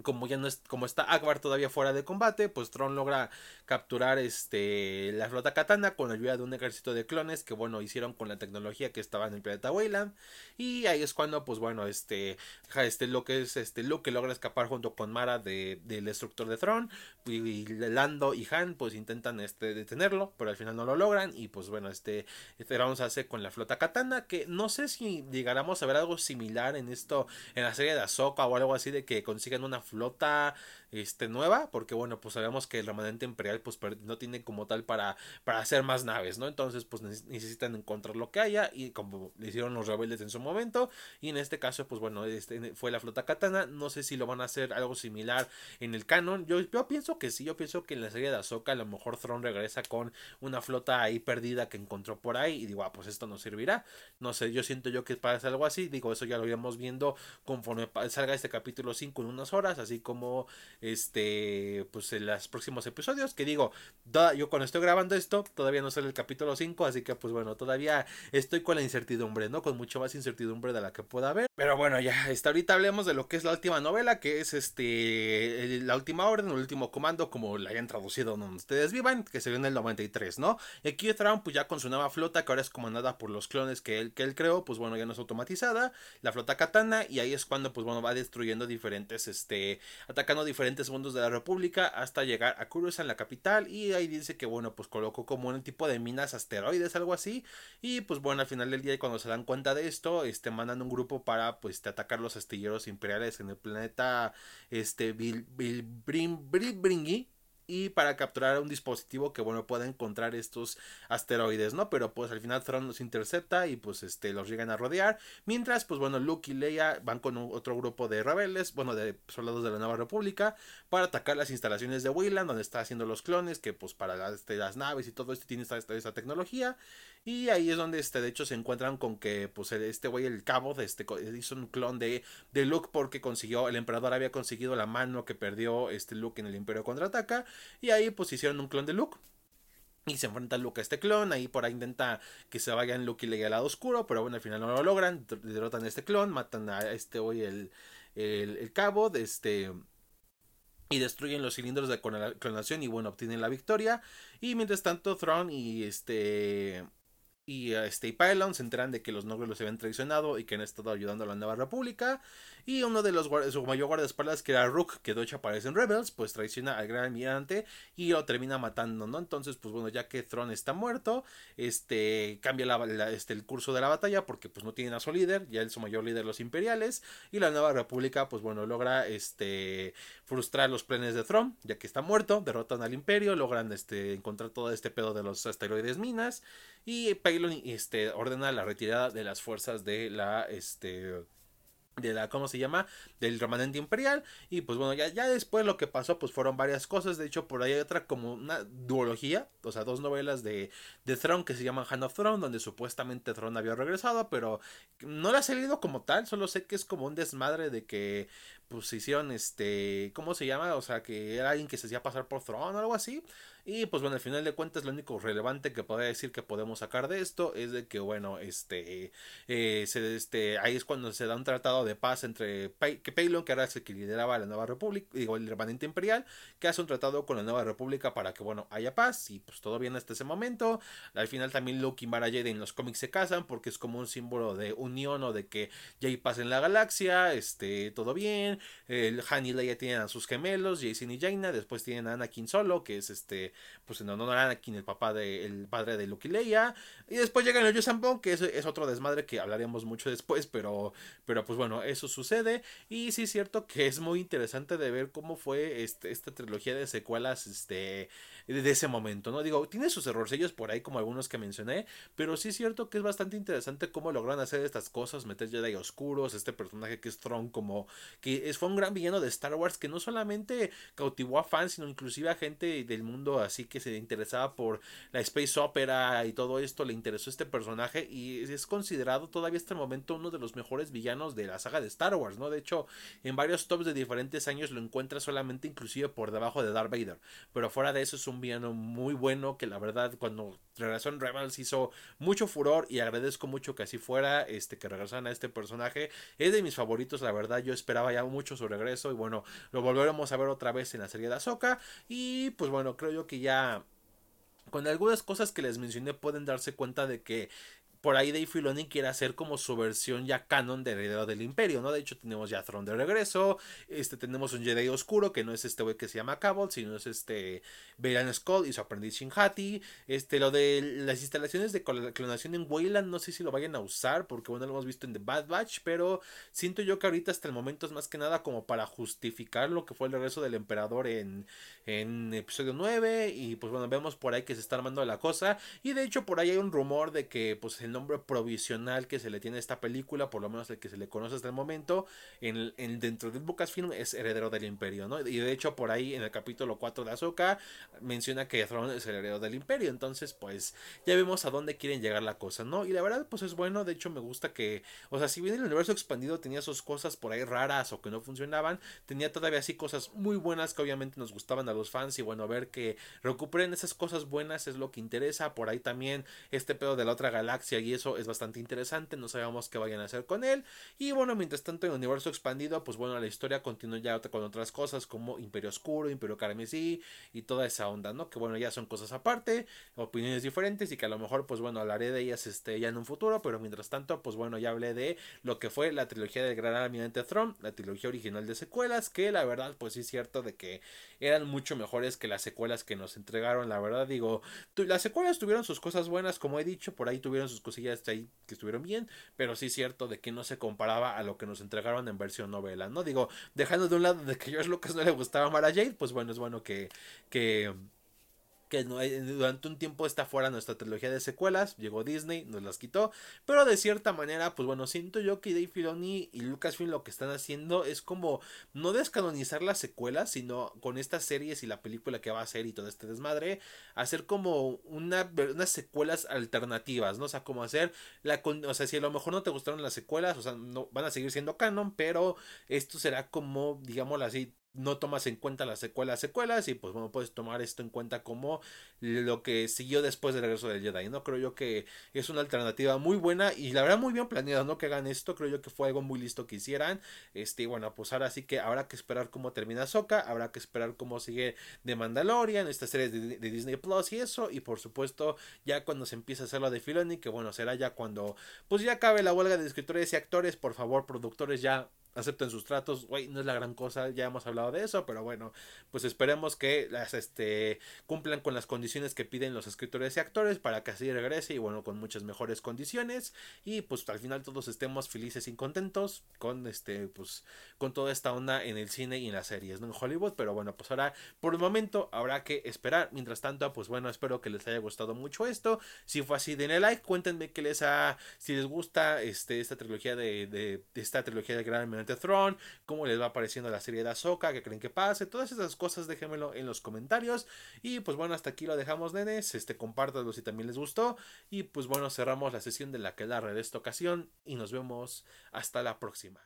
como ya no es, como está Akbar todavía fuera de combate, pues Tron logra capturar este la flota katana con ayuda de un ejército de clones que bueno hicieron con la tecnología que estaba en el planeta Weyland y ahí es cuando pues bueno este este lo que es este que logra escapar junto con Mara de, del destructor de Tron y, Lando y Han pues intentan este detenerlo pero al final no lo logran. Y pues bueno este este se hace con la flota katana que no sé si llegáramos a ver algo similar en esto en la serie de Ahsoka o algo así de que consigan una flota este, nueva, porque bueno, pues sabemos que el remanente imperial pues no tiene como tal para, para hacer más naves, ¿no? Entonces pues necesitan encontrar lo que haya y como le hicieron los rebeldes en su momento y en este caso pues bueno, este, fue la flota katana, no sé si lo van a hacer algo similar en el canon, yo, yo pienso que sí, yo pienso que en la serie de Ahsoka a lo mejor Thrawn regresa con una flota ahí perdida que encontró por ahí y digo, ah, pues esto no servirá, no sé, yo siento yo que pasa algo así, digo, eso ya lo iremos viendo conforme salga este capítulo 5 en unas horas, así como este, pues en los próximos episodios, que digo, yo cuando estoy grabando esto, todavía no sale el capítulo 5, así que pues bueno, todavía estoy con la incertidumbre, ¿no? Con mucho más incertidumbre de la que pueda haber. Pero bueno, ya, hasta ahorita hablemos de lo que es la última novela, que es este, la última orden, el último comando, como la hayan traducido donde ustedes vivan, que se vio en el 93, ¿no? Y aquí Trump, pues ya con su nueva flota, que ahora es comandada por los clones que él, que él creó, pues bueno, ya no es automatizada, la flota katana, y ahí es cuando, pues bueno, va destruyendo diferentes, este, atacando diferentes mundos de la República hasta llegar a Coruscant, la capital, y ahí dice que bueno, pues colocó como un tipo de minas asteroides, algo así, y pues bueno, al final del día cuando se dan cuenta de esto, este, mandan un grupo para pues este, atacar los astilleros imperiales en el planeta, este, Bil, Bil, y para capturar un dispositivo que bueno pueda encontrar estos asteroides, ¿no? Pero pues al final Thrawn los intercepta y pues este los llegan a rodear, mientras pues bueno Luke y Leia van con otro grupo de rebeldes, bueno de soldados de la Nueva República para atacar las instalaciones de Weyland donde está haciendo los clones que pues para este, las naves y todo esto tiene esta, esta tecnología y ahí es donde este, de hecho se encuentran con que pues este güey, el cabo, de este, hizo un clon de, de Luke porque consiguió, el emperador había conseguido la mano que perdió este Luke en el Imperio Contraataca. Y ahí pues hicieron un clon de Luke. Y se enfrenta Luke a este clon, ahí por ahí intenta que se vayan Luke y le al lado oscuro, pero bueno, al final no lo logran, derrotan a este clon, matan a este hoy el, el, el cabo de este y destruyen los cilindros de clonación y bueno, obtienen la victoria. Y mientras tanto, Thrawn y este y este, y Pylon se enteran de que los nobles los habían traicionado y que han estado ayudando a la Nueva República. Y uno de los su mayor guardaespaldas, que era Rook, que de hecho aparece en Rebels, pues traiciona al gran almirante y lo termina matando, ¿no? Entonces, pues bueno, ya que Thrawn está muerto, este cambia este, el curso de la batalla porque pues no tienen a su líder, ya es su mayor líder los imperiales. Y la Nueva República, pues bueno, logra este frustrar los planes de Thrawn, ya que está muerto, derrotan al imperio, logran este encontrar todo este pedo de los asteroides minas. Y Pylon este, ordena la retirada de las fuerzas de la este de la, ¿cómo se llama? Del remanente imperial. Y pues bueno, ya, ya después lo que pasó, pues fueron varias cosas. De hecho, por ahí hay otra como una duología, o sea, dos novelas de, de Throne que se llaman Hand of Throne, donde supuestamente Throne había regresado, pero no la he leído como tal, solo sé que es como un desmadre de que pues hicieron este, ¿cómo se llama? O sea, que era alguien que se hacía pasar por Throne o algo así. Y pues bueno, al final de cuentas lo único relevante que podría decir que podemos sacar de esto es de que bueno, este, eh, se, este ahí es cuando se da un tratado de paz entre que Paylon, que era el que lideraba la Nueva República, digo, el remanente imperial, que hace un tratado con la Nueva República para que bueno, haya paz y pues todo bien hasta ese momento. Al final también Luke y Mara Jade en los cómics se casan porque es como un símbolo de unión o de que ya hay paz en la galaxia, este, todo bien. El Han y Leia tienen a sus gemelos, Jason y Jaina, después tienen a Anakin solo, que es este, pues en honor a Anakin, el papá de, el padre de Luke y Leia, y después llegan los Yuuzhan que es, es otro desmadre que hablaremos mucho después, pero, pero pues bueno, eso sucede, y sí es cierto que es muy interesante de ver cómo fue este, esta trilogía de secuelas, este, de ese momento, ¿no? Digo, tiene sus errorcillos por ahí, como algunos que mencioné, pero sí es cierto que es bastante interesante cómo logran hacer estas cosas, meter Jedi oscuros, este personaje que es Throne como que es, fue un gran villano de Star Wars que no solamente cautivó a fans, sino inclusive a gente del mundo así que se interesaba por la space opera y todo esto, le interesó este personaje y es considerado todavía hasta el momento uno de los mejores villanos de la saga de Star Wars, ¿no? De hecho, en varios tops de diferentes años lo encuentra solamente inclusive por debajo de Darth Vader, pero fuera de eso es un villano muy bueno que la verdad cuando regresó en Rebels hizo mucho furor y agradezco mucho que así fuera, este que regresaran a este personaje. Es de mis favoritos, la verdad, yo esperaba ya mucho su regreso y bueno, lo volveremos a ver otra vez en la serie de Ahsoka y pues bueno, creo yo que ya con algunas cosas que les mencioné pueden darse cuenta de que por ahí Dave Filoni quiere hacer como su versión ya canon de Heredero del Imperio, ¿no? De hecho, tenemos ya Throne de regreso, este, tenemos un Jedi oscuro, que no es este güey que se llama Cabal, sino es este Beiran Skull y su aprendiz Shinhati, este, lo de las instalaciones de clonación en Wayland, no sé si lo vayan a usar, porque bueno, lo hemos visto en The Bad Batch, pero siento yo que ahorita hasta el momento es más que nada como para justificar lo que fue el regreso del emperador en, en episodio 9, y pues bueno, vemos por ahí que se está armando la cosa, y de hecho por ahí hay un rumor de que pues nombre provisional que se le tiene a esta película, por lo menos el que se le conoce hasta el momento, en, en dentro del Lucasfilm es heredero del imperio, ¿no? Y de hecho por ahí en el capítulo 4 de Ahsoka menciona que Thrawn es el heredero del imperio, entonces pues ya vemos a dónde quieren llegar la cosa, ¿no? Y la verdad pues es bueno, de hecho me gusta que, o sea, si bien el universo expandido tenía sus cosas por ahí raras o que no funcionaban, tenía todavía así cosas muy buenas que obviamente nos gustaban a los fans y bueno, ver que recuperen esas cosas buenas es lo que interesa, por ahí también este pedo de la otra galaxia y eso es bastante interesante, no sabemos qué vayan a hacer con él. Y bueno, mientras tanto en el universo expandido, pues bueno, la historia continúa ya con otras cosas como Imperio Oscuro, Imperio Carmesí y toda esa onda, ¿no? Que bueno, ya son cosas aparte, opiniones diferentes y que a lo mejor, pues bueno, hablaré de ellas este, ya en un futuro, pero mientras tanto, pues bueno, ya hablé de lo que fue la trilogía del Gran Almirante Throne, la trilogía original de secuelas, que la verdad, pues sí es cierto de que eran mucho mejores que las secuelas que nos entregaron, la verdad, digo, las secuelas tuvieron sus cosas buenas, como he dicho, por ahí tuvieron sus cosillas ahí que estuvieron bien, pero sí es cierto de que no se comparaba a lo que nos entregaron en versión novela, ¿no? Digo, dejando de un lado de que George Lucas no le gustaba Mara Jade, pues bueno, es bueno que, que que durante un tiempo está fuera nuestra trilogía de secuelas, llegó Disney, nos las quitó, pero de cierta manera, pues bueno, siento yo que Dave Filoni y Lucasfilm lo que están haciendo es como no descanonizar las secuelas, sino con estas series y la película que va a hacer y todo este desmadre, hacer como una, unas secuelas alternativas, ¿no? O sea, como hacer la, o sea, si a lo mejor no te gustaron las secuelas, o sea, no van a seguir siendo canon, pero esto será como, digámoslo así, no tomas en cuenta las secuelas secuelas y pues bueno puedes tomar esto en cuenta como lo que siguió después del regreso del Jedi no creo yo que es una alternativa muy buena y la verdad muy bien planeada no que hagan esto creo yo que fue algo muy listo que hicieran. Este y bueno pues ahora sí que habrá que esperar cómo termina Soka habrá que esperar cómo sigue de Mandalorian esta serie de, Disney Plus y eso y por supuesto ya cuando se empiece a hacer lo de Filoni que bueno será ya cuando pues ya acabe la huelga de escritores y actores por favor productores ya acepten sus tratos, güey, no es la gran cosa, ya hemos hablado de eso, pero bueno, pues esperemos que las este cumplan con las condiciones que piden los escritores y actores para que así regrese y bueno, con muchas mejores condiciones y pues al final todos estemos felices y contentos con este pues con toda esta onda en el cine y en las series, ¿no? En Hollywood, pero bueno, pues ahora por el momento habrá que esperar. Mientras tanto, pues bueno, espero que les haya gustado mucho esto. Si fue así, denle like, cuéntenme qué les ha si les gusta este esta trilogía de, de, esta trilogía de Gran the Throne, cómo les va apareciendo la serie de Ahsoka, qué creen que pase, todas esas cosas déjenmelo en los comentarios. Y pues bueno, hasta aquí lo dejamos, nenes. Este, compártanlo si también les gustó. Y pues bueno, cerramos la sesión de la que de esta ocasión y nos vemos hasta la próxima.